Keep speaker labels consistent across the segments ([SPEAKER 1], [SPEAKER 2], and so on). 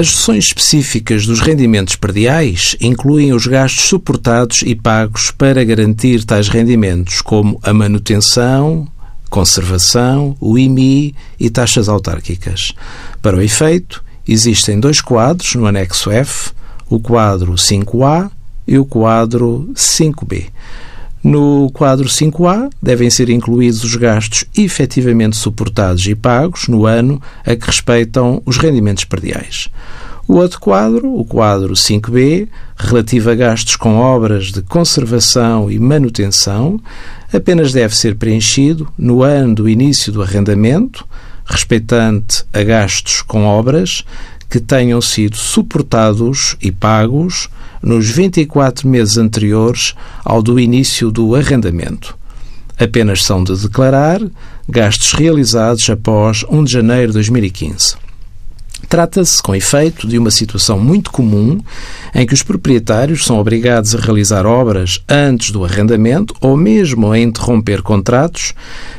[SPEAKER 1] As sessões específicas dos rendimentos perdiais incluem os gastos suportados e pagos para garantir tais rendimentos, como a manutenção, conservação, o IMI e taxas autárquicas. Para o efeito, existem dois quadros no anexo F, o quadro 5A e o quadro 5B. No quadro 5A devem ser incluídos os gastos efetivamente suportados e pagos no ano a que respeitam os rendimentos perdiais. O outro quadro, o quadro 5B, relativo a gastos com obras de conservação e manutenção, apenas deve ser preenchido no ano do início do arrendamento, respeitante a gastos com obras que tenham sido suportados e pagos nos 24 meses anteriores ao do início do arrendamento. Apenas são de declarar gastos realizados após 1 de janeiro de 2015. Trata-se, com efeito, de uma situação muito comum em que os proprietários são obrigados a realizar obras antes do arrendamento ou mesmo a interromper contratos,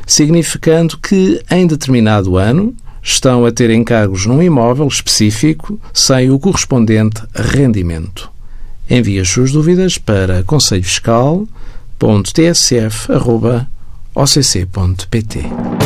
[SPEAKER 1] significando que, em determinado ano, estão a ter encargos num imóvel específico sem o correspondente rendimento. Envie as suas dúvidas para conselhofiscal.tsf.occ.pt.